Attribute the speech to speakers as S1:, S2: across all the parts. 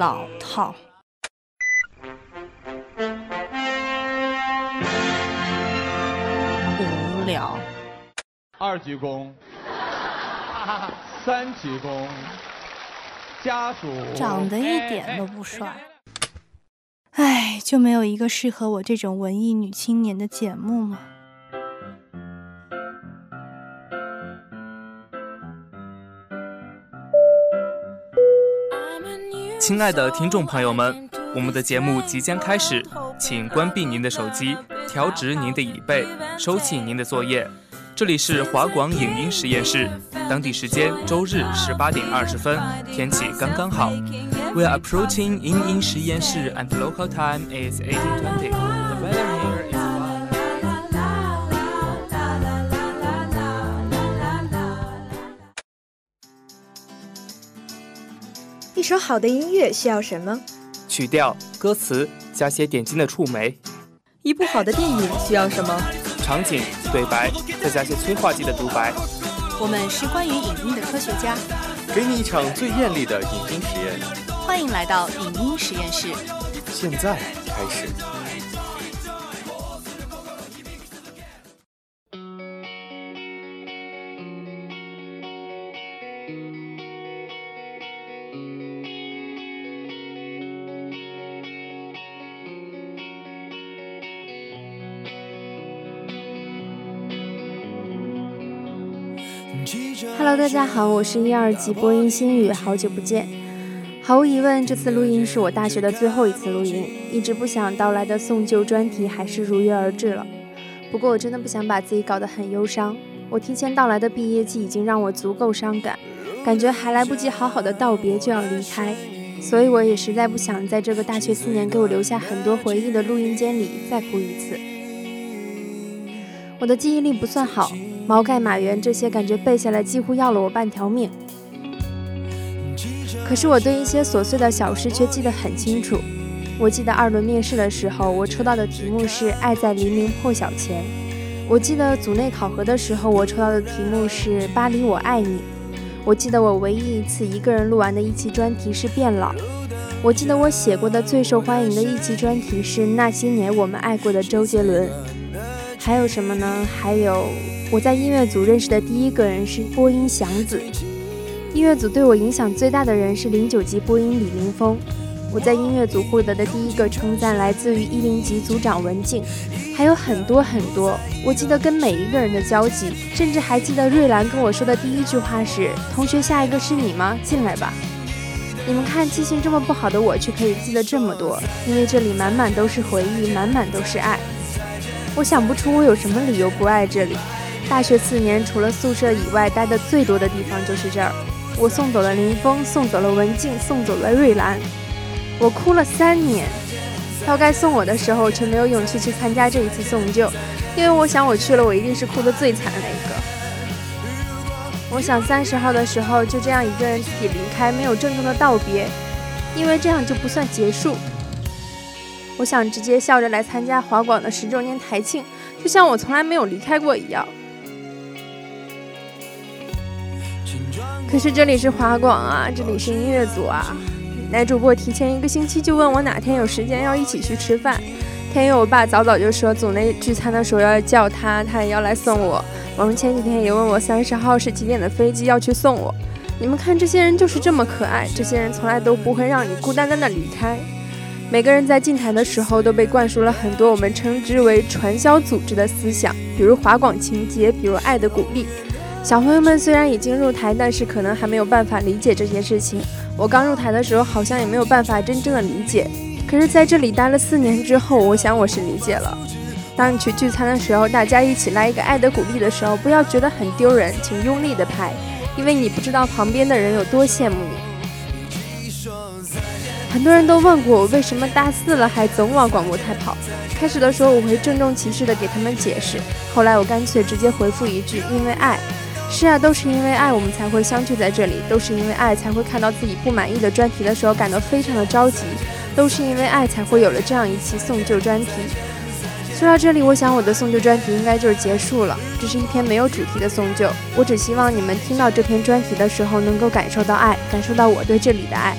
S1: 老套。无聊。
S2: 二鞠躬，三鞠躬，家属
S1: 长得一点都不帅。唉，就没有一个适合我这种文艺女青年的节目吗？
S3: 亲爱的听众朋友们我们的节目即将开始请关闭您的手机调直您的椅背收起您的作业。这里是华广影音实验室当地时间周日十八点二十分天气刚刚好。We are approaching 影音实验室 and local time is eighteen twenty
S4: 一首好的音乐需要什么？
S3: 曲调、歌词，加些点睛的触媒。
S4: 一部好的电影需要什么？
S3: 场景、对白，再加些催化剂的独白。
S1: 我们是关于影音的科学家，
S5: 给你一场最艳丽的影音实验，
S1: 欢迎来到影音实验室。
S5: 现在开始。
S6: 大家好，我是一二级播音心语，好久不见。毫无疑问，这次录音是我大学的最后一次录音，一直不想到来的送旧专题还是如约而至了。不过我真的不想把自己搞得很忧伤，我提前到来的毕业季已经让我足够伤感，感觉还来不及好好的道别就要离开，所以我也实在不想在这个大学四年给我留下很多回忆的录音间里再哭一次。我的记忆力不算好。毛概、马原这些感觉背下来几乎要了我半条命，可是我对一些琐碎的小事却记得很清楚。我记得二轮面试的时候，我抽到的题目是“爱在黎明破晓前”。我记得组内考核的时候，我抽到的题目是“巴黎我爱你”。我记得我唯一一次一个人录完的一期专题是“变老”。我记得我写过的最受欢迎的一期专题是“那些年我们爱过的周杰伦”。还有什么呢？还有。我在音乐组认识的第一个人是播音祥子，音乐组对我影响最大的人是零九级播音李林峰。我在音乐组获得的第一个称赞来自于一零级组长文静，还有很多很多。我记得跟每一个人的交集，甚至还记得瑞兰跟我说的第一句话是：“同学，下一个是你吗？进来吧。”你们看，记性这么不好的我，却可以记得这么多，因为这里满满都是回忆，满满都是爱。我想不出我有什么理由不爱这里。大学四年，除了宿舍以外，待的最多的地方就是这儿。我送走了林峰，送走了文静，送走了瑞兰，我哭了三年。到该送我的时候，却没有勇气去参加这一次送旧，因为我想我去了，我一定是哭得最惨的那一个。我想三十号的时候就这样一个人自己离开，没有郑重的道别，因为这样就不算结束。我想直接笑着来参加华广的十周年台庆，就像我从来没有离开过一样。可是这里是华广啊，这里是音乐组啊。男主播提前一个星期就问我哪天有时间要一起去吃饭。天佑我爸早早就说组内聚餐的时候要叫他，他也要来送我。我们前几天也问我三十号是几点的飞机要去送我。你们看这些人就是这么可爱，这些人从来都不会让你孤单单的离开。每个人在进台的时候都被灌输了很多我们称之为传销组织的思想，比如华广情节，比如爱的鼓励。小朋友们虽然已经入台，但是可能还没有办法理解这些事情。我刚入台的时候，好像也没有办法真正的理解。可是在这里待了四年之后，我想我是理解了。当你去聚餐的时候，大家一起来一个爱的鼓励的时候，不要觉得很丢人，请用力的拍，因为你不知道旁边的人有多羡慕你。很多人都问过我为什么大四了还总往广播台跑。开始的时候我会郑重其事的给他们解释，后来我干脆直接回复一句：因为爱。是啊，都是因为爱，我们才会相聚在这里；都是因为爱，才会看到自己不满意的专题的时候感到非常的着急；都是因为爱，才会有了这样一期送旧专题。说到这里，我想我的送旧专题应该就是结束了。这是一篇没有主题的送旧，我只希望你们听到这篇专题的时候，能够感受到爱，感受到我对这里的爱。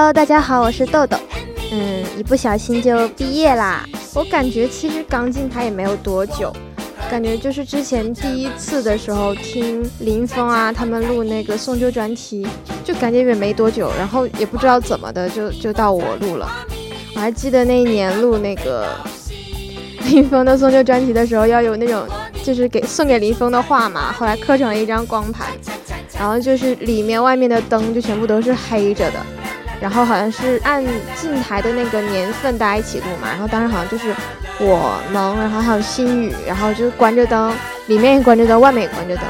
S7: Hello，大家好，我是豆豆。嗯，一不小心就毕业啦。我感觉其实刚进台也没有多久，感觉就是之前第一次的时候听林峰啊他们录那个送旧专题，就感觉也没多久，然后也不知道怎么的就就到我录了。我还记得那一年录那个 林峰的送旧专题的时候，要有那种就是给送给林峰的话嘛，后来刻成了一张光盘，然后就是里面外面的灯就全部都是黑着的。然后好像是按进台的那个年份大家一起录嘛，然后当时好像就是我萌，然后还有心雨，然后就关着灯，里面也关着灯，外面也关着灯，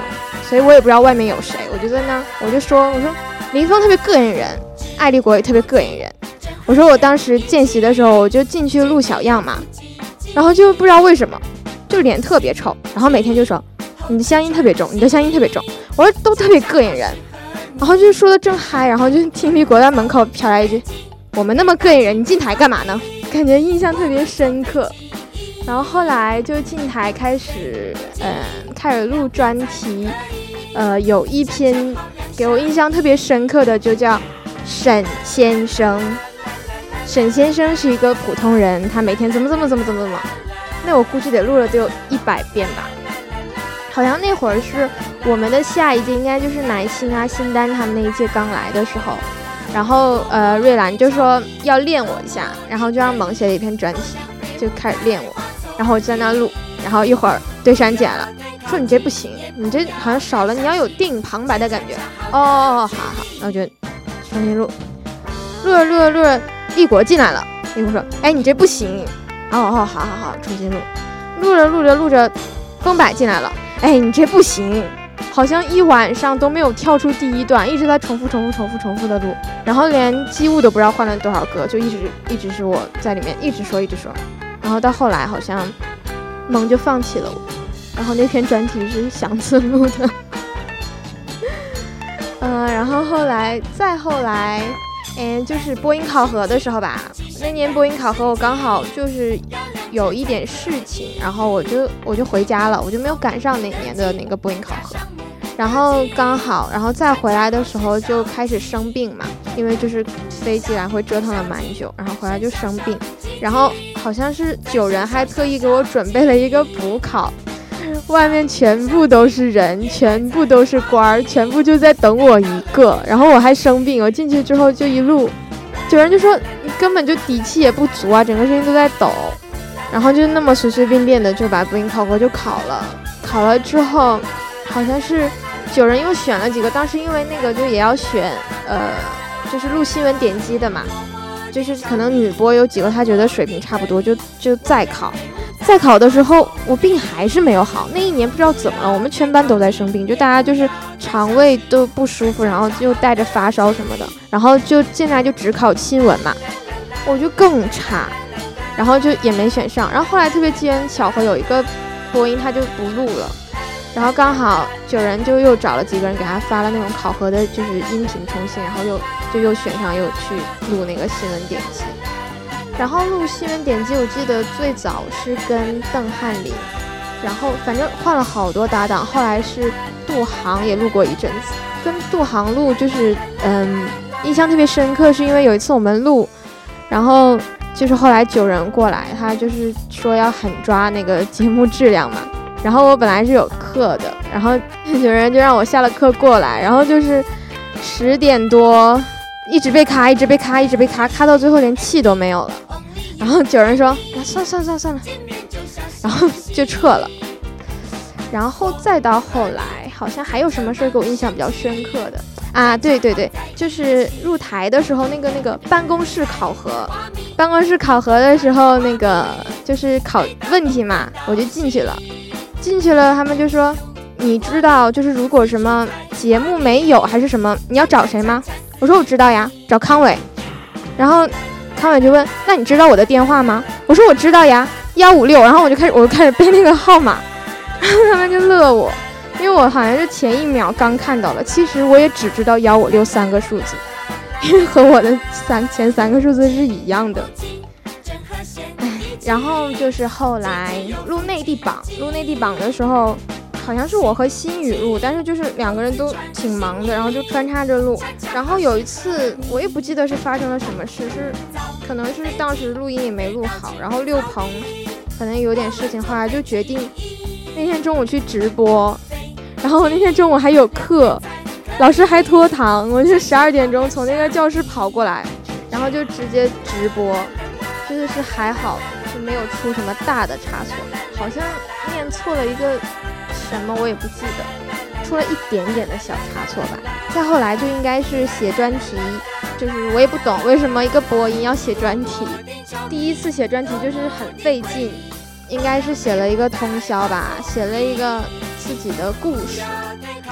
S7: 所以我也不知道外面有谁，我就在那，我就说，我说林峰特别膈应人，艾立国也特别膈应人，我说我当时见习的时候，我就进去录小样嘛，然后就不知道为什么，就脸特别臭，然后每天就说你的乡音特别重，你的乡音特别重，我说都特别膈应人。然后就说的正嗨，然后就听李国在门口飘来一句：“我们那么膈应人，你进台干嘛呢？”感觉印象特别深刻。然后后来就进台开始，嗯，开始录专题。呃，有一篇给我印象特别深刻的，就叫沈先生。沈先生是一个普通人，他每天怎么怎么怎么怎么怎么。那我估计得录了得有一百遍吧。好像那会儿是我们的下一届，应该就是南星啊、新丹他们那一届刚来的时候，然后呃，瑞兰就说要练我一下，然后就让萌写了一篇专题，就开始练我，然后我就在那录，然后一会儿对删减了，说你这不行，你这好像少了，你要有电影旁白的感觉。哦哦哦，好好，那我就重新录，录着录着录着，立国进来了，立国说，哎，你这不行。哦哦，好好好，重新录，录着录着录着，风柏进来了。哎，你这不行，好像一晚上都没有跳出第一段，一直在重复、重复、重复、重复的录，然后连机务都不知道换了多少个，就一直一直是我在里面一直说、一直说，然后到后来好像萌就放弃了我，然后那篇专题是祥子录的，嗯，然后后来再后来，嗯，就是播音考核的时候吧，那年播音考核我刚好就是。有一点事情，然后我就我就回家了，我就没有赶上哪年的那个播音考核。然后刚好，然后再回来的时候就开始生病嘛，因为就是飞机来回折腾了蛮久，然后回来就生病。然后好像是九人还特意给我准备了一个补考，外面全部都是人，全部都是官儿，全部就在等我一个。然后我还生病，我进去之后就一路，九人就说你根本就底气也不足啊，整个声音都在抖。然后就那么随随便便的就把播音考核就考了，考了之后，好像是九人又选了几个，当时因为那个就也要选，呃，就是录新闻点击的嘛，就是可能女播有几个她觉得水平差不多，就就再考，再考的时候我病还是没有好，那一年不知道怎么了，我们全班都在生病，就大家就是肠胃都不舒服，然后就带着发烧什么的，然后就进来就只考新闻嘛，我就更差。然后就也没选上，然后后来特别机缘巧合，有一个播音他就不录了，然后刚好九人就又找了几个人给他发了那种考核的，就是音频重新，然后又就又选上，又去录那个新闻点击。然后录新闻点击，我记得最早是跟邓翰林，然后反正换了好多搭档，后来是杜航也录过一阵子，跟杜航录就是嗯印象特别深刻，是因为有一次我们录，然后。就是后来九人过来，他就是说要狠抓那个节目质量嘛。然后我本来是有课的，然后九人就让我下了课过来，然后就是十点多一直被卡，一直被卡，一直被卡，卡到最后连气都没有了。然后九人说：“那算算算算了。”然后就撤了。然后再到后来，好像还有什么事给我印象比较深刻的。啊，对对对，就是入台的时候，那个那个办公室考核，办公室考核的时候，那个就是考问题嘛，我就进去了。进去了，他们就说：“你知道，就是如果什么节目没有还是什么，你要找谁吗？”我说：“我知道呀，找康伟。”然后康伟就问：“那你知道我的电话吗？”我说：“我知道呀，幺五六。”然后我就开始，我就开始背那个号码，然后他们就乐我，因为我好像是前一秒刚看到了，其实我也只知道幺五六三个数字，因 为和我的三前三个数字是一样的。唉然后就是后来录内地榜，录内地榜的时候，好像是我和新宇录，但是就是两个人都挺忙的，然后就穿插着录。然后有一次我也不记得是发生了什么事，是可能是当时录音也没录好，然后六鹏可能有点事情，后来就决定那天中午去直播。然后那天中午还有课，老师还拖堂，我就十二点钟从那个教室跑过来，然后就直接直播，真的是还好。没有出什么大的差错，好像念错了一个什么，我也不记得，出了一点点的小差错吧。再后来就应该是写专题，就是我也不懂为什么一个播音要写专题。第一次写专题就是很费劲，应该是写了一个通宵吧，写了一个自己的故事，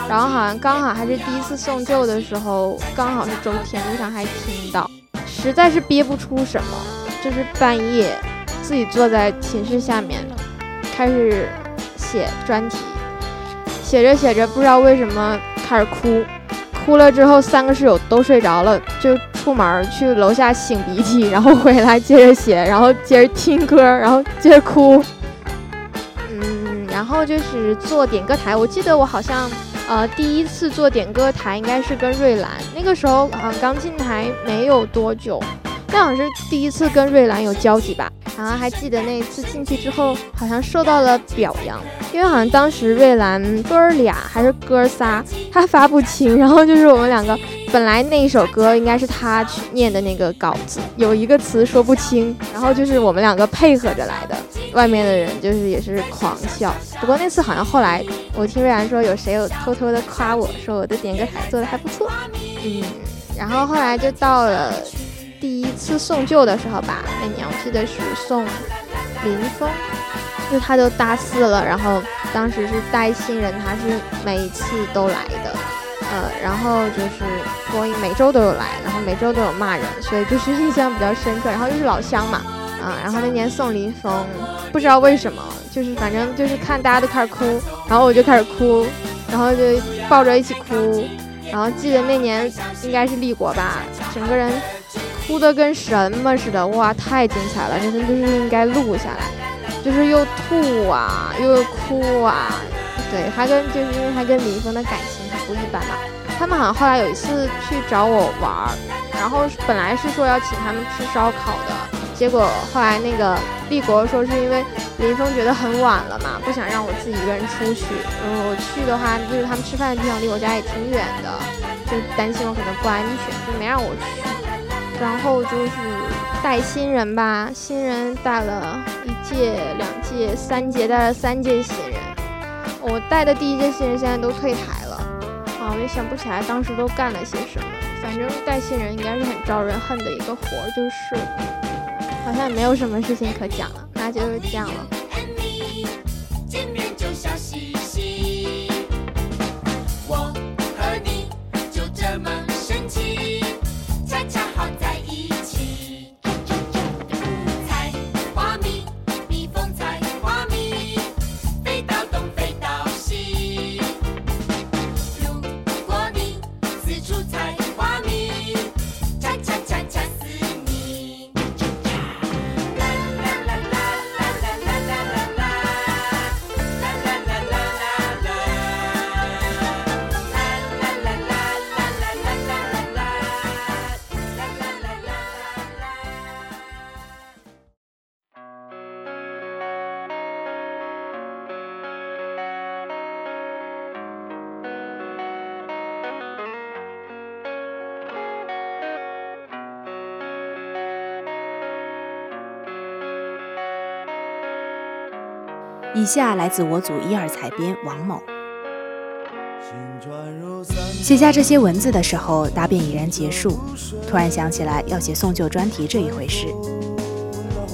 S7: 然后好像刚好还是第一次送旧的时候，刚好是周天，路上还听到，实在是憋不出什么，就是半夜。自己坐在寝室下面，开始写专题，写着写着不知道为什么开始哭，哭了之后三个室友都睡着了，就出门去楼下擤鼻涕，然后回来接着写，然后接着听歌，然后接着哭。然后就是做点歌台，我记得我好像呃第一次做点歌台应该是跟瑞兰，那个时候好像刚进台没有多久。那好像是第一次跟瑞兰有交集吧，然后还记得那一次进去之后，好像受到了表扬，因为好像当时瑞兰哥儿俩还是哥仨，他发不清，然后就是我们两个，本来那一首歌应该是他去念的那个稿子，有一个词说不清，然后就是我们两个配合着来的，外面的人就是也是狂笑。不过那次好像后来我听瑞兰说，有谁有偷偷的夸我说我的点歌台做的还不错，嗯，然后后来就到了。第一次送旧的时候吧，那年我记得是送林峰，就他都大四了，然后当时是带新人，他是每一次都来的，呃，然后就是播音每周都有来，然后每周都有骂人，所以就是印象比较深刻。然后又是老乡嘛，啊，然后那年送林峰，不知道为什么，就是反正就是看大家都开始哭，然后我就开始哭，然后就抱着一起哭，然后记得那年应该是立国吧，整个人。哭的跟什么似的，哇，太精彩了！真的就是应该录下来，就是又吐啊，又哭啊，对，还跟就是因为他跟林峰的感情不一般嘛。他们好像后来有一次去找我玩儿，然后本来是说要请他们吃烧烤的，结果后来那个立国说是因为林峰觉得很晚了嘛，不想让我自己一个人出去，嗯，我去的话就是他们吃饭的地方离我家也挺远的，就担心我可能不安全，就没让我去。然后就是带新人吧，新人带了一届、两届、三届，带了三届新人。我带的第一届新人现在都退台了，啊，我也想不起来当时都干了些什么。反正带新人应该是很招人恨的一个活儿，就是，好像也没有什么事情可讲了，那就这样了。
S8: 以下来自我组一二采编王某。写下这些文字的时候，答辩已然结束。突然想起来要写送旧专题这一回事。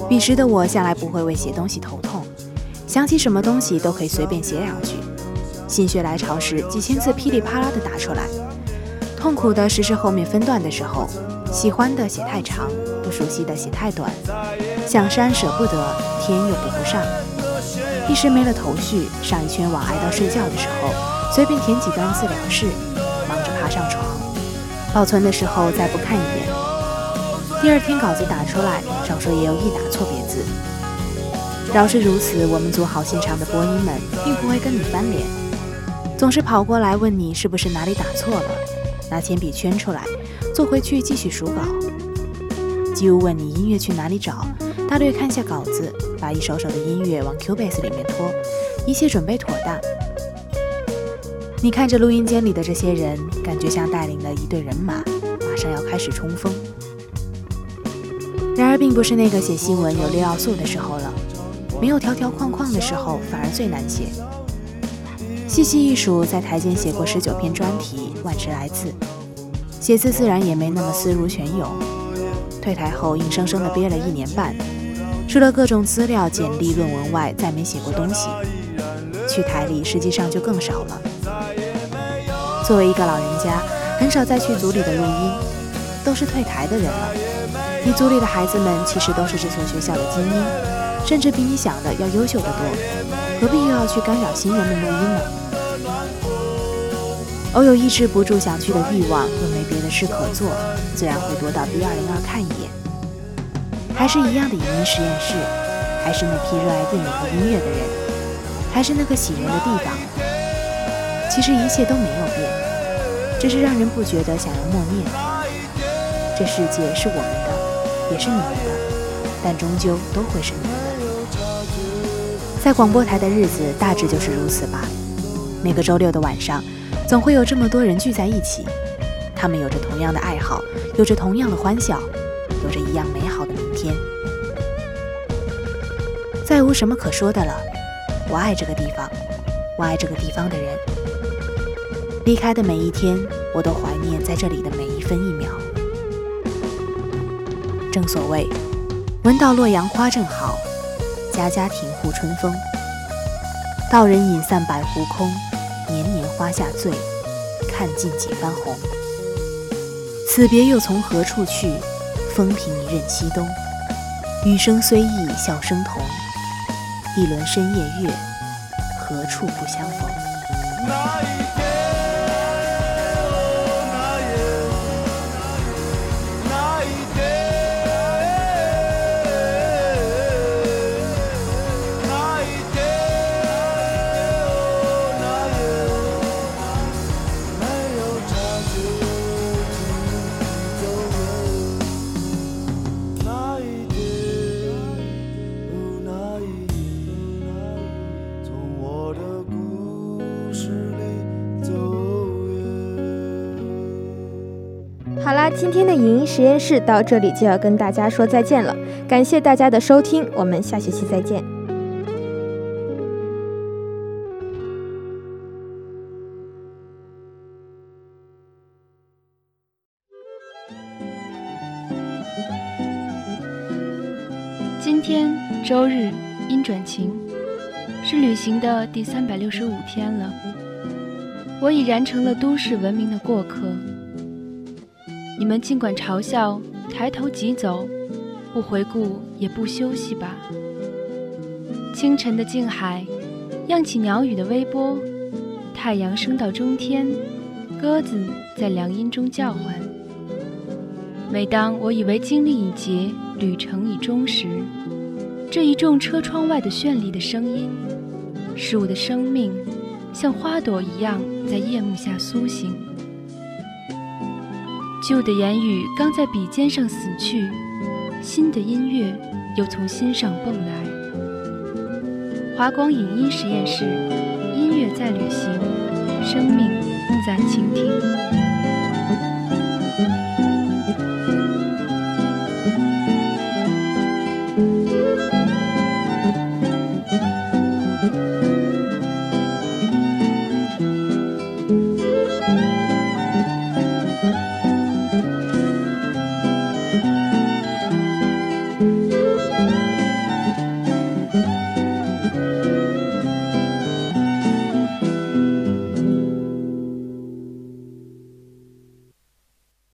S8: 彼时的我向来不会为写东西头痛，想起什么东西都可以随便写两句。心血来潮时，几千字噼里啪啦的打出来。痛苦的是是后面分段的时候，喜欢的写太长，不熟悉的写太短，想删舍不得，添又补不上，一时没了头绪。上一圈网挨到睡觉的时候，随便填几段字了事，忙着爬上床，保存的时候再不看一眼。第二天稿子打出来，少说也有一打错别字。饶是如此，我们组好现场的播音们并不会跟你翻脸，总是跑过来问你是不是哪里打错了，拿铅笔圈出来，坐回去继续数稿。几乎问你音乐去哪里找，大略看下稿子，把一首首的音乐往 Cubase 里面拖，一切准备妥当。你看着录音间里的这些人，感觉像带领了一队人马，马上要开始冲锋。然而，并不是那个写新闻有六要素的时候了，没有条条框框的时候，反而最难写。细细一数，在台间写过十九篇专题，万十来字，写字自然也没那么思如泉涌。退台后，硬生生的憋了一年半，除了各种资料、简历、论文外，再没写过东西。去台里实际上就更少了。作为一个老人家，很少再去组里的录音，都是退台的人了。你组里的孩子们其实都是这所学校的精英，甚至比你想的要优秀的多，何必又要去干扰新人们录音呢？偶有抑制不住想去的欲望，又没别的事可做，自然会躲到 B 二零二看一眼。还是一样的影音实验室，还是那批热爱电影和音乐的人，还是那个喜人的地方。其实一切都没有变，只是让人不觉得想要默念：这世界是我们的。也是你们的，但终究都会是你们的。在广播台的日子大致就是如此吧。每个周六的晚上，总会有这么多人聚在一起，他们有着同样的爱好，有着同样的欢笑，有着一样美什么可说的了。我爱这个地方，我爱这个地方的人。离开的每一天，我都怀念在这里的每一分一秒。正所谓，闻到洛阳花正好，家家庭户春风。道人饮散百壶空，年年花下醉，看尽几番红。此别又从何处去？风平一任西东。雨声虽异，笑声同。一轮深夜月，何处不相逢？
S7: 今天的影音实验室到这里就要跟大家说再见了，感谢大家的收听，我们下学期再见。
S9: 今天周日，阴转晴，是旅行的第三百六十五天了，我已然成了都市文明的过客。你们尽管嘲笑，抬头即走，不回顾也不休息吧。清晨的静海，漾起鸟语的微波，太阳升到中天，鸽子在凉荫中叫唤。每当我以为经历已竭，旅程已终时，这一众车窗外的绚丽的声音，使我的生命像花朵一样在夜幕下苏醒。旧的言语刚在笔尖上死去，新的音乐又从心上蹦来。华光影音实验室，音乐在旅行，生命在倾听。